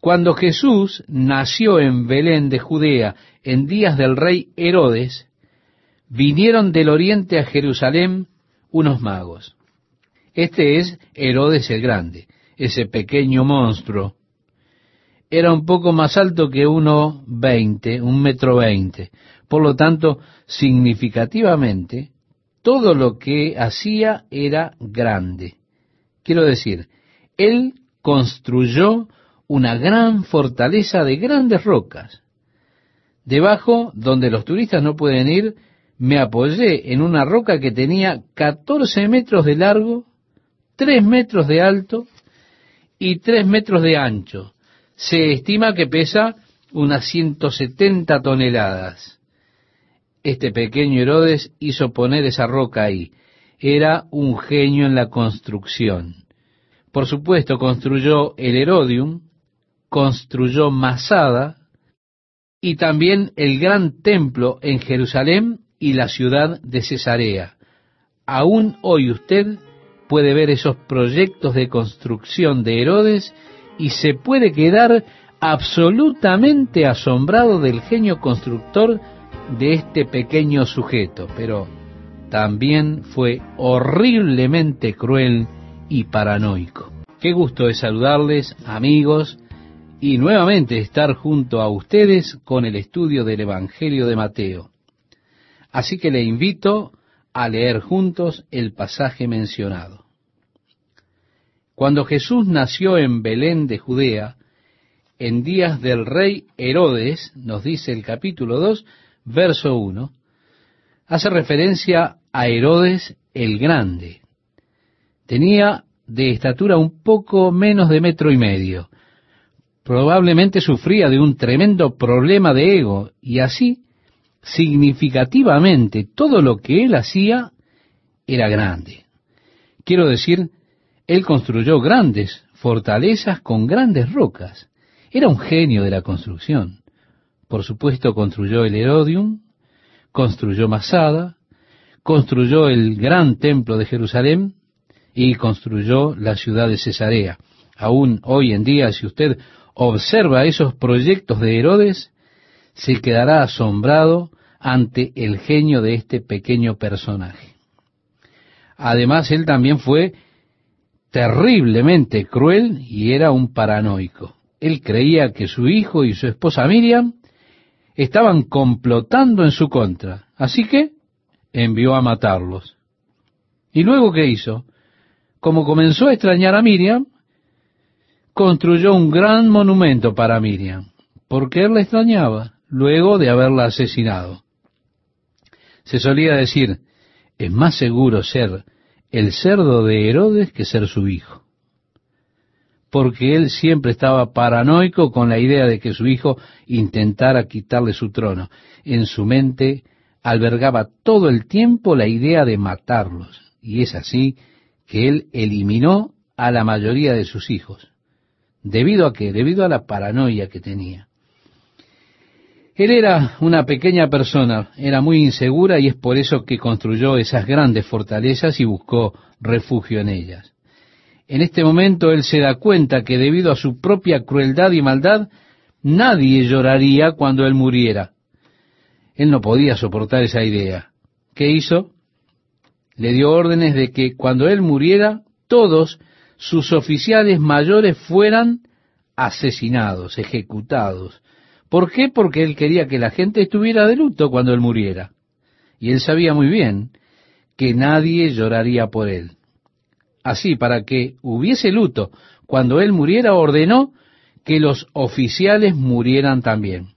cuando Jesús nació en Belén de Judea en días del rey Herodes, vinieron del oriente a Jerusalén unos magos este es Herodes el Grande, ese pequeño monstruo. Era un poco más alto que uno veinte, un metro veinte. Por lo tanto, significativamente, todo lo que hacía era grande. Quiero decir, él construyó una gran fortaleza de grandes rocas. Debajo, donde los turistas no pueden ir, me apoyé en una roca que tenía 14 metros de largo tres metros de alto y tres metros de ancho. Se estima que pesa unas 170 toneladas. Este pequeño Herodes hizo poner esa roca ahí. Era un genio en la construcción. Por supuesto, construyó el Herodium, construyó Masada y también el gran templo en Jerusalén y la ciudad de Cesarea. Aún hoy usted puede ver esos proyectos de construcción de Herodes y se puede quedar absolutamente asombrado del genio constructor de este pequeño sujeto, pero también fue horriblemente cruel y paranoico. Qué gusto es saludarles, amigos, y nuevamente estar junto a ustedes con el estudio del Evangelio de Mateo. Así que le invito a leer juntos el pasaje mencionado. Cuando Jesús nació en Belén de Judea, en días del rey Herodes, nos dice el capítulo 2, verso 1, hace referencia a Herodes el Grande. Tenía de estatura un poco menos de metro y medio. Probablemente sufría de un tremendo problema de ego y así, significativamente, todo lo que él hacía era grande. Quiero decir, él construyó grandes fortalezas con grandes rocas. Era un genio de la construcción. Por supuesto, construyó el Herodium, construyó Masada, construyó el gran templo de Jerusalén y construyó la ciudad de Cesarea. Aún hoy en día, si usted observa esos proyectos de Herodes, se quedará asombrado ante el genio de este pequeño personaje. Además, él también fue terriblemente cruel y era un paranoico. Él creía que su hijo y su esposa Miriam estaban complotando en su contra. Así que envió a matarlos. ¿Y luego qué hizo? Como comenzó a extrañar a Miriam, construyó un gran monumento para Miriam, porque él la extrañaba luego de haberla asesinado. Se solía decir, es más seguro ser el cerdo de Herodes que ser su hijo porque él siempre estaba paranoico con la idea de que su hijo intentara quitarle su trono. En su mente albergaba todo el tiempo la idea de matarlos. Y es así que él eliminó a la mayoría de sus hijos. ¿Debido a qué? Debido a la paranoia que tenía. Él era una pequeña persona, era muy insegura y es por eso que construyó esas grandes fortalezas y buscó refugio en ellas. En este momento él se da cuenta que debido a su propia crueldad y maldad, nadie lloraría cuando él muriera. Él no podía soportar esa idea. ¿Qué hizo? Le dio órdenes de que cuando él muriera, todos sus oficiales mayores fueran asesinados, ejecutados. ¿Por qué? Porque él quería que la gente estuviera de luto cuando él muriera. Y él sabía muy bien que nadie lloraría por él. Así, para que hubiese luto, cuando él muriera, ordenó que los oficiales murieran también.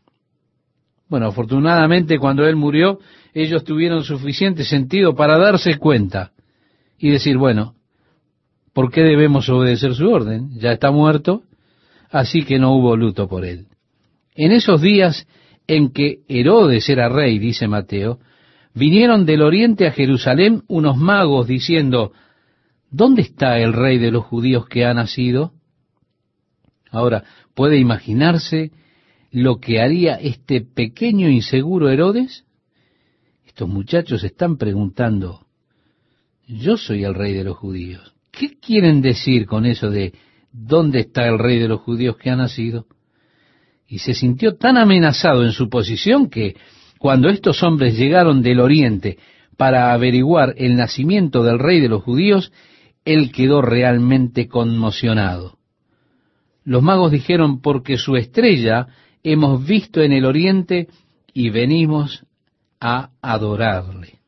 Bueno, afortunadamente cuando él murió, ellos tuvieron suficiente sentido para darse cuenta y decir, bueno, ¿por qué debemos obedecer su orden? Ya está muerto, así que no hubo luto por él. En esos días en que Herodes era rey, dice Mateo, vinieron del oriente a Jerusalén unos magos diciendo, ¿Dónde está el rey de los judíos que ha nacido? Ahora, ¿puede imaginarse lo que haría este pequeño inseguro Herodes? Estos muchachos están preguntando, yo soy el rey de los judíos. ¿Qué quieren decir con eso de dónde está el rey de los judíos que ha nacido? Y se sintió tan amenazado en su posición que cuando estos hombres llegaron del oriente para averiguar el nacimiento del rey de los judíos, él quedó realmente conmocionado. Los magos dijeron, porque su estrella hemos visto en el oriente y venimos a adorarle.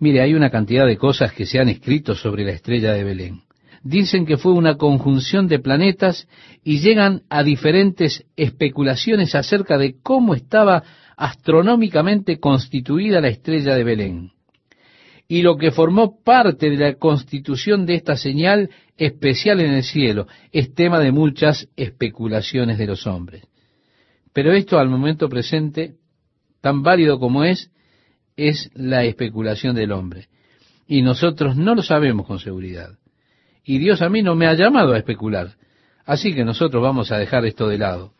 Mire, hay una cantidad de cosas que se han escrito sobre la estrella de Belén. Dicen que fue una conjunción de planetas y llegan a diferentes especulaciones acerca de cómo estaba astronómicamente constituida la estrella de Belén y lo que formó parte de la constitución de esta señal especial en el cielo es tema de muchas especulaciones de los hombres. Pero esto al momento presente, tan válido como es, es la especulación del hombre. Y nosotros no lo sabemos con seguridad. Y Dios a mí no me ha llamado a especular. Así que nosotros vamos a dejar esto de lado.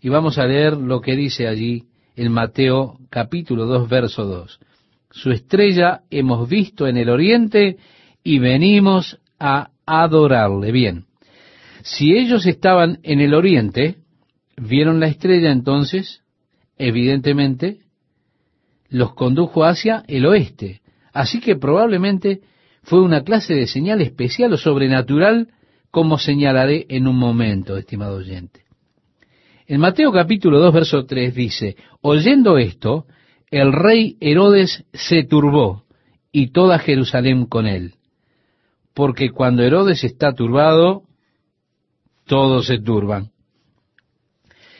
Y vamos a leer lo que dice allí en Mateo capítulo 2, verso 2 su estrella hemos visto en el oriente y venimos a adorarle. Bien, si ellos estaban en el oriente, vieron la estrella entonces, evidentemente, los condujo hacia el oeste. Así que probablemente fue una clase de señal especial o sobrenatural, como señalaré en un momento, estimado oyente. En Mateo capítulo 2, verso 3 dice, oyendo esto, el rey Herodes se turbó y toda Jerusalén con él. Porque cuando Herodes está turbado, todos se turban.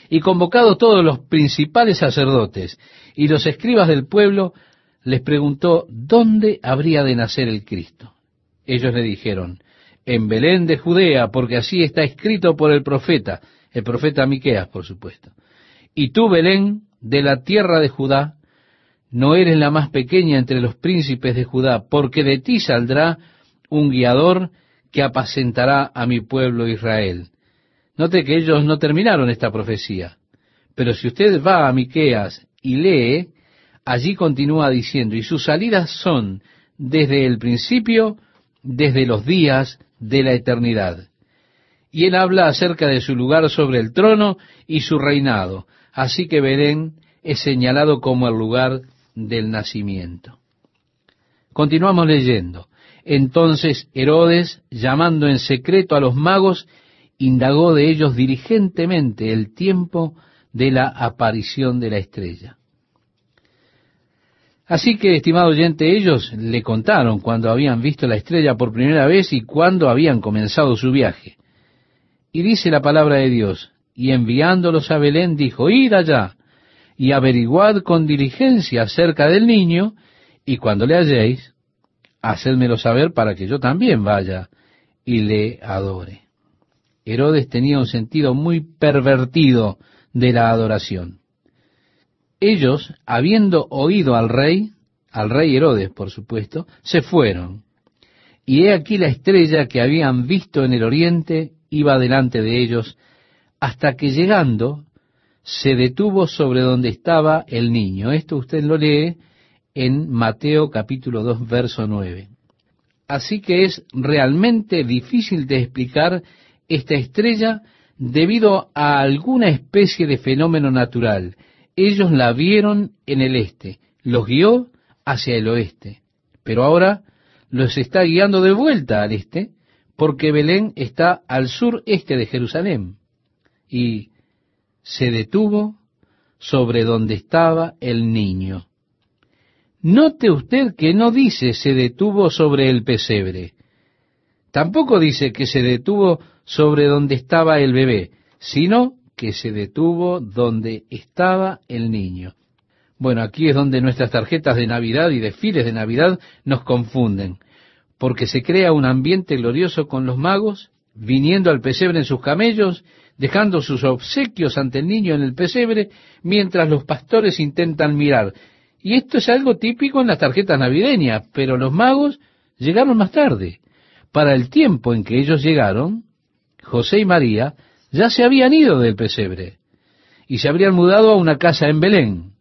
Y convocados todos los principales sacerdotes y los escribas del pueblo, les preguntó dónde habría de nacer el Cristo. Ellos le dijeron, en Belén de Judea, porque así está escrito por el profeta, el profeta Miqueas, por supuesto. Y tú, Belén, de la tierra de Judá, no eres la más pequeña entre los príncipes de Judá, porque de ti saldrá un guiador que apacentará a mi pueblo Israel. Note que ellos no terminaron esta profecía, pero si usted va a Miqueas y lee, allí continúa diciendo, y sus salidas son desde el principio, desde los días de la eternidad. Y él habla acerca de su lugar sobre el trono y su reinado. Así que Belén es señalado como el lugar del nacimiento. Continuamos leyendo. Entonces Herodes, llamando en secreto a los magos, indagó de ellos diligentemente el tiempo de la aparición de la estrella. Así que, estimado oyente, ellos le contaron cuando habían visto la estrella por primera vez y cuándo habían comenzado su viaje. Y dice la palabra de Dios, y enviándolos a Belén dijo, id allá y averiguad con diligencia acerca del niño, y cuando le halléis, hacedmelo saber para que yo también vaya y le adore. Herodes tenía un sentido muy pervertido de la adoración ellos, habiendo oído al rey, al rey Herodes, por supuesto, se fueron. Y he aquí la estrella que habían visto en el oriente iba delante de ellos, hasta que llegando se detuvo sobre donde estaba el niño. Esto usted lo lee en Mateo capítulo 2, verso 9. Así que es realmente difícil de explicar esta estrella debido a alguna especie de fenómeno natural. Ellos la vieron en el este, los guió hacia el oeste, pero ahora los está guiando de vuelta al este, porque Belén está al sureste de Jerusalén, y se detuvo sobre donde estaba el niño. Note usted que no dice se detuvo sobre el pesebre, tampoco dice que se detuvo sobre donde estaba el bebé, sino que se detuvo donde estaba el niño. Bueno, aquí es donde nuestras tarjetas de Navidad y desfiles de Navidad nos confunden, porque se crea un ambiente glorioso con los magos, viniendo al pesebre en sus camellos, dejando sus obsequios ante el niño en el pesebre, mientras los pastores intentan mirar. Y esto es algo típico en las tarjetas navideñas, pero los magos llegaron más tarde. Para el tiempo en que ellos llegaron, José y María ya se habían ido del pesebre y se habrían mudado a una casa en Belén.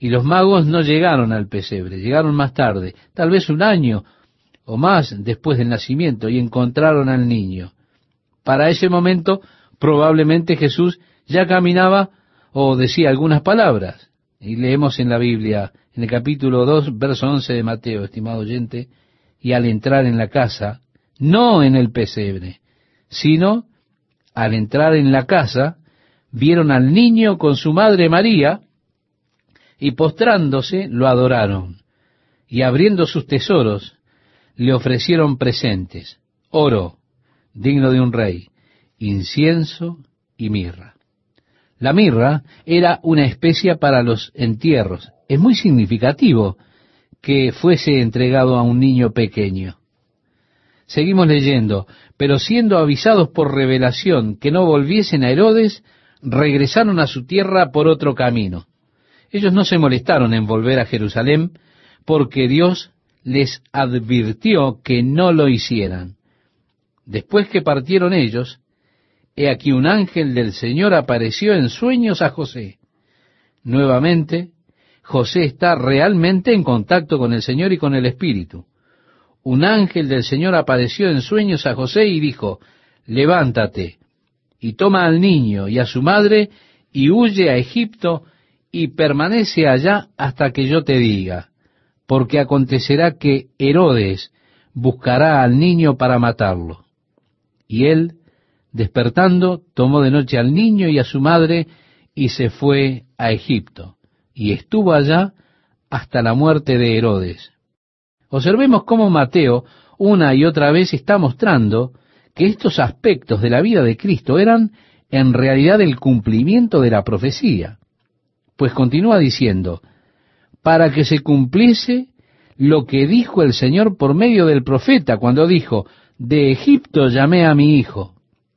Y los magos no llegaron al pesebre, llegaron más tarde, tal vez un año o más después del nacimiento, y encontraron al niño. Para ese momento probablemente Jesús ya caminaba o decía algunas palabras. Y leemos en la Biblia, en el capítulo 2, verso 11 de Mateo, estimado oyente, y al entrar en la casa, no en el pesebre, sino al entrar en la casa, vieron al niño con su madre María, y postrándose lo adoraron, y abriendo sus tesoros, le ofrecieron presentes, oro, digno de un rey, incienso y mirra. La mirra era una especia para los entierros. Es muy significativo que fuese entregado a un niño pequeño. Seguimos leyendo, pero siendo avisados por revelación que no volviesen a Herodes, regresaron a su tierra por otro camino. Ellos no se molestaron en volver a Jerusalén porque Dios les advirtió que no lo hicieran. Después que partieron ellos, he aquí un ángel del Señor apareció en sueños a José. Nuevamente, José está realmente en contacto con el Señor y con el Espíritu un ángel del Señor apareció en sueños a José y dijo, levántate y toma al niño y a su madre y huye a Egipto y permanece allá hasta que yo te diga, porque acontecerá que Herodes buscará al niño para matarlo. Y él, despertando, tomó de noche al niño y a su madre y se fue a Egipto, y estuvo allá hasta la muerte de Herodes. Observemos cómo Mateo una y otra vez está mostrando que estos aspectos de la vida de Cristo eran en realidad el cumplimiento de la profecía. Pues continúa diciendo, para que se cumpliese lo que dijo el Señor por medio del profeta cuando dijo, de Egipto llamé a mi hijo.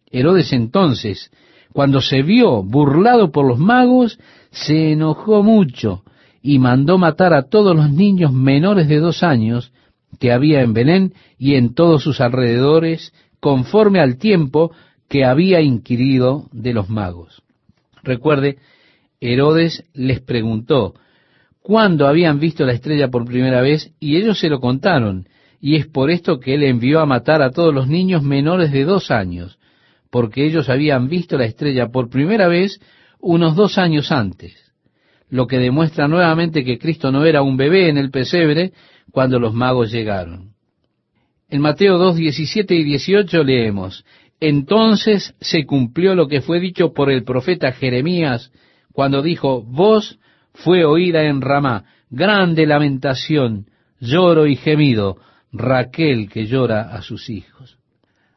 Herodes entonces, cuando se vio burlado por los magos, se enojó mucho y mandó matar a todos los niños menores de dos años que había en Belén y en todos sus alrededores, conforme al tiempo que había inquirido de los magos. Recuerde, Herodes les preguntó cuándo habían visto la estrella por primera vez y ellos se lo contaron, y es por esto que él envió a matar a todos los niños menores de dos años, porque ellos habían visto la estrella por primera vez unos dos años antes, lo que demuestra nuevamente que Cristo no era un bebé en el pesebre cuando los magos llegaron. En Mateo 2, 17 y 18 leemos, Entonces se cumplió lo que fue dicho por el profeta Jeremías, cuando dijo, Voz fue oída en Ramá, grande lamentación, lloro y gemido, Raquel que llora a sus hijos.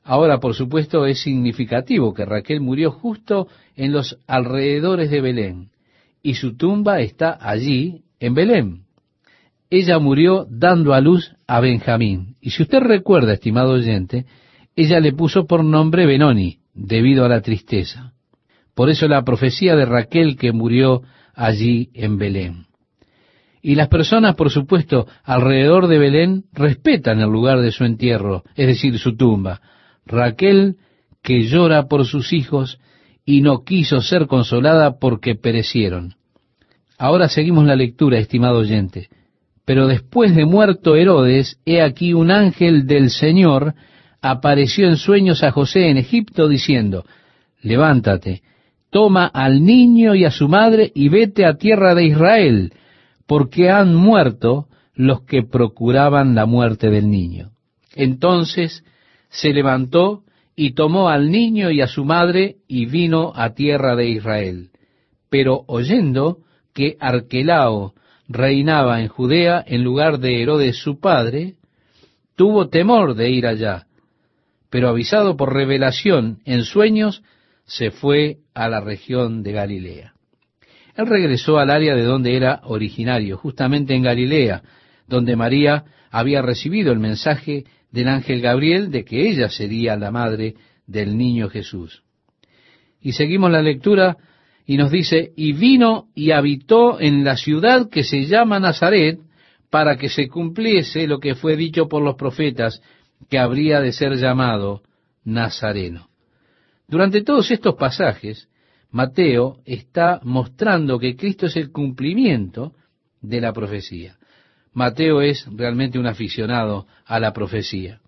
Ahora, por supuesto, es significativo que Raquel murió justo en los alrededores de Belén, y su tumba está allí, en Belén. Ella murió dando a luz a Benjamín. Y si usted recuerda, estimado oyente, ella le puso por nombre Benoni, debido a la tristeza. Por eso la profecía de Raquel que murió allí en Belén. Y las personas, por supuesto, alrededor de Belén respetan el lugar de su entierro, es decir, su tumba. Raquel, que llora por sus hijos y no quiso ser consolada porque perecieron. Ahora seguimos la lectura, estimado oyente. Pero después de muerto Herodes, he aquí un ángel del Señor apareció en sueños a José en Egipto diciendo, levántate, toma al niño y a su madre y vete a tierra de Israel, porque han muerto los que procuraban la muerte del niño. Entonces se levantó y tomó al niño y a su madre y vino a tierra de Israel. Pero oyendo que Arquelao reinaba en Judea en lugar de Herodes su padre, tuvo temor de ir allá, pero avisado por revelación en sueños, se fue a la región de Galilea. Él regresó al área de donde era originario, justamente en Galilea, donde María había recibido el mensaje del ángel Gabriel de que ella sería la madre del niño Jesús. Y seguimos la lectura y nos dice, y vino y habitó en la ciudad que se llama Nazaret, para que se cumpliese lo que fue dicho por los profetas, que habría de ser llamado Nazareno. Durante todos estos pasajes, Mateo está mostrando que Cristo es el cumplimiento de la profecía. Mateo es realmente un aficionado a la profecía.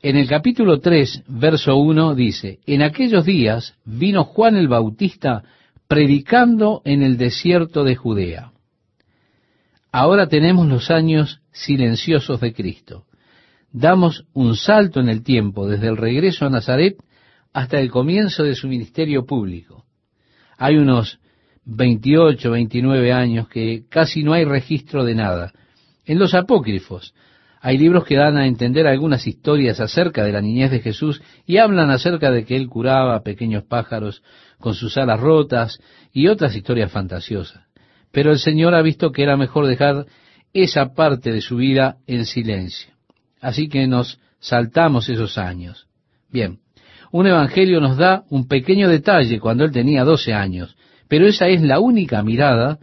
En el capítulo 3, verso 1 dice, En aquellos días vino Juan el Bautista predicando en el desierto de Judea. Ahora tenemos los años silenciosos de Cristo. Damos un salto en el tiempo desde el regreso a Nazaret hasta el comienzo de su ministerio público. Hay unos 28, 29 años que casi no hay registro de nada. En los apócrifos hay libros que dan a entender algunas historias acerca de la niñez de Jesús y hablan acerca de que él curaba pequeños pájaros con sus alas rotas y otras historias fantasiosas. Pero el Señor ha visto que era mejor dejar esa parte de su vida en silencio. Así que nos saltamos esos años. Bien, un evangelio nos da un pequeño detalle cuando él tenía 12 años, pero esa es la única mirada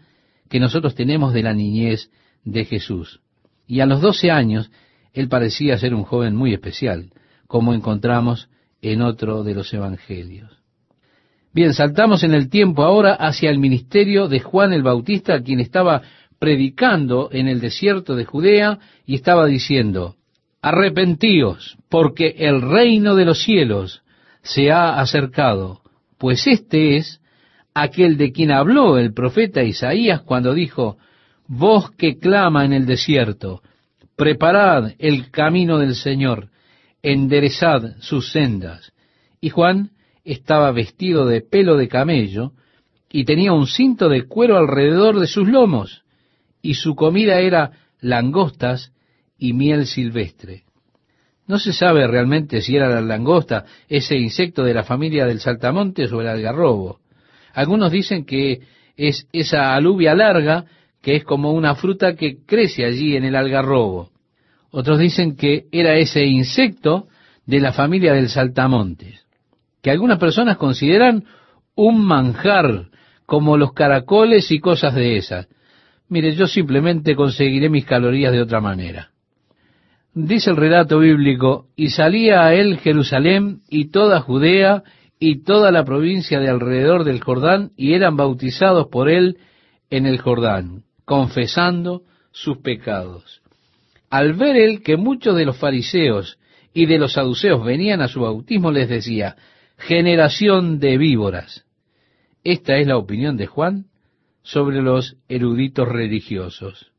que nosotros tenemos de la niñez de Jesús. Y a los 12 años él parecía ser un joven muy especial, como encontramos en otro de los evangelios. Bien, saltamos en el tiempo ahora hacia el ministerio de Juan el Bautista, quien estaba predicando en el desierto de Judea y estaba diciendo, arrepentíos, porque el reino de los cielos se ha acercado, pues este es aquel de quien habló el profeta Isaías cuando dijo, voz que clama en el desierto, preparad el camino del Señor, enderezad sus sendas. Y Juan estaba vestido de pelo de camello y tenía un cinto de cuero alrededor de sus lomos, y su comida era langostas y miel silvestre. No se sabe realmente si era la langosta, ese insecto de la familia del saltamontes o el algarrobo. Algunos dicen que es esa alubia larga que es como una fruta que crece allí en el algarrobo. Otros dicen que era ese insecto de la familia del saltamontes, que algunas personas consideran un manjar, como los caracoles y cosas de esas. Mire, yo simplemente conseguiré mis calorías de otra manera. Dice el relato bíblico, y salía a él Jerusalén y toda Judea y toda la provincia de alrededor del Jordán, y eran bautizados por él en el Jordán, confesando sus pecados. Al ver él que muchos de los fariseos y de los saduceos venían a su bautismo, les decía, generación de víboras. Esta es la opinión de Juan sobre los eruditos religiosos.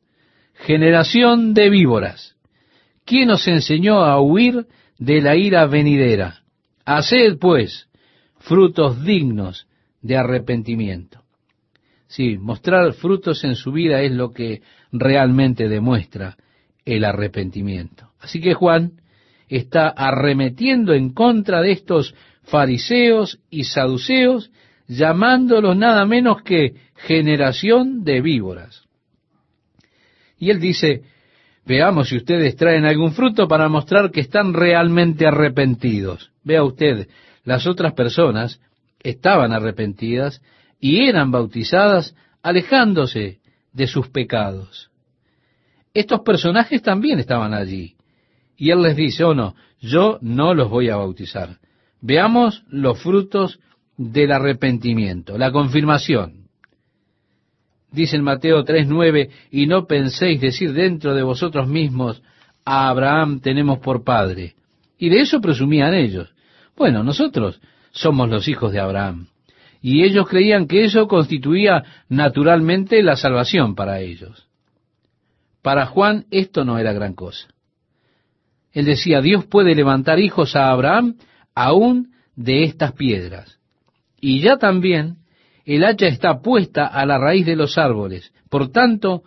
Generación de víboras. ¿Quién os enseñó a huir de la ira venidera? Haced, pues, frutos dignos de arrepentimiento. Sí, mostrar frutos en su vida es lo que realmente demuestra el arrepentimiento. Así que Juan está arremetiendo en contra de estos fariseos y saduceos, llamándolos nada menos que generación de víboras. Y él dice, veamos si ustedes traen algún fruto para mostrar que están realmente arrepentidos. Vea usted, las otras personas estaban arrepentidas y eran bautizadas alejándose de sus pecados. Estos personajes también estaban allí. Y él les dice, oh no, yo no los voy a bautizar. Veamos los frutos del arrepentimiento, la confirmación. Dice en Mateo 3:9, y no penséis decir dentro de vosotros mismos, a Abraham tenemos por padre. Y de eso presumían ellos. Bueno, nosotros somos los hijos de Abraham. Y ellos creían que eso constituía naturalmente la salvación para ellos. Para Juan esto no era gran cosa. Él decía, Dios puede levantar hijos a Abraham aún de estas piedras. Y ya también el hacha está puesta a la raíz de los árboles. Por tanto,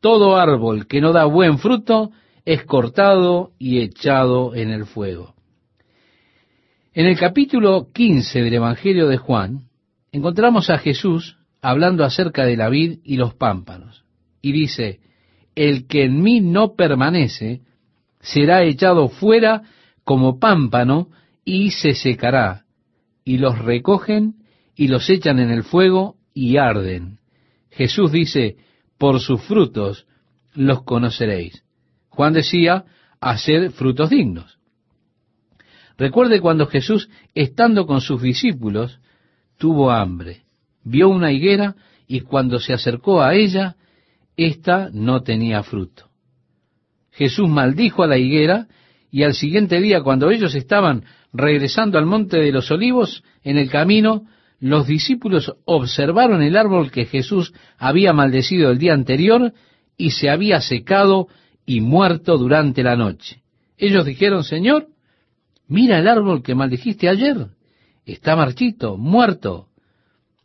todo árbol que no da buen fruto es cortado y echado en el fuego. En el capítulo 15 del Evangelio de Juan, encontramos a Jesús hablando acerca de la vid y los pámpanos. Y dice, el que en mí no permanece será echado fuera como pámpano y se secará. Y los recogen y los echan en el fuego y arden. Jesús dice, por sus frutos los conoceréis. Juan decía, hacer frutos dignos. Recuerde cuando Jesús, estando con sus discípulos, tuvo hambre. Vio una higuera y cuando se acercó a ella, ésta no tenía fruto. Jesús maldijo a la higuera y al siguiente día, cuando ellos estaban regresando al monte de los olivos, en el camino, los discípulos observaron el árbol que Jesús había maldecido el día anterior y se había secado y muerto durante la noche. Ellos dijeron, Señor, mira el árbol que maldijiste ayer, está marchito, muerto.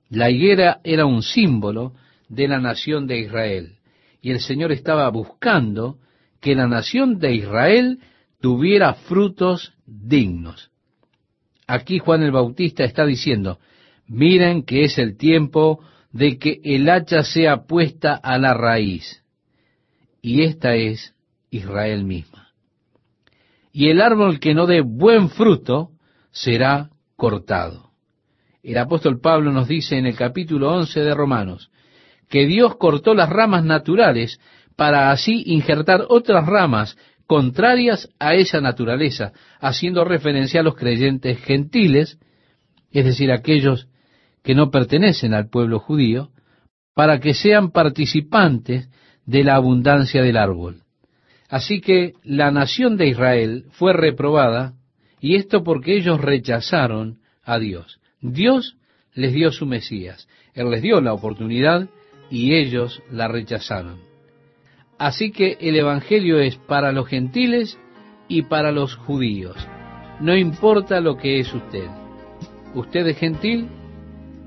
La higuera era un símbolo de la nación de Israel y el Señor estaba buscando que la nación de Israel tuviera frutos dignos. Aquí Juan el Bautista está diciendo, miren que es el tiempo de que el hacha sea puesta a la raíz. Y esta es Israel misma. Y el árbol que no dé buen fruto será cortado. El apóstol Pablo nos dice en el capítulo 11 de Romanos, que Dios cortó las ramas naturales para así injertar otras ramas contrarias a esa naturaleza, haciendo referencia a los creyentes gentiles, es decir, aquellos que no pertenecen al pueblo judío, para que sean participantes de la abundancia del árbol. Así que la nación de Israel fue reprobada, y esto porque ellos rechazaron a Dios. Dios les dio su Mesías, Él les dio la oportunidad y ellos la rechazaron. Así que el Evangelio es para los gentiles y para los judíos. No importa lo que es usted. Usted es gentil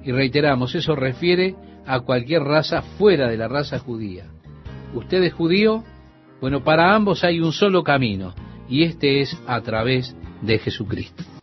y reiteramos, eso refiere a cualquier raza fuera de la raza judía. Usted es judío, bueno, para ambos hay un solo camino y este es a través de Jesucristo.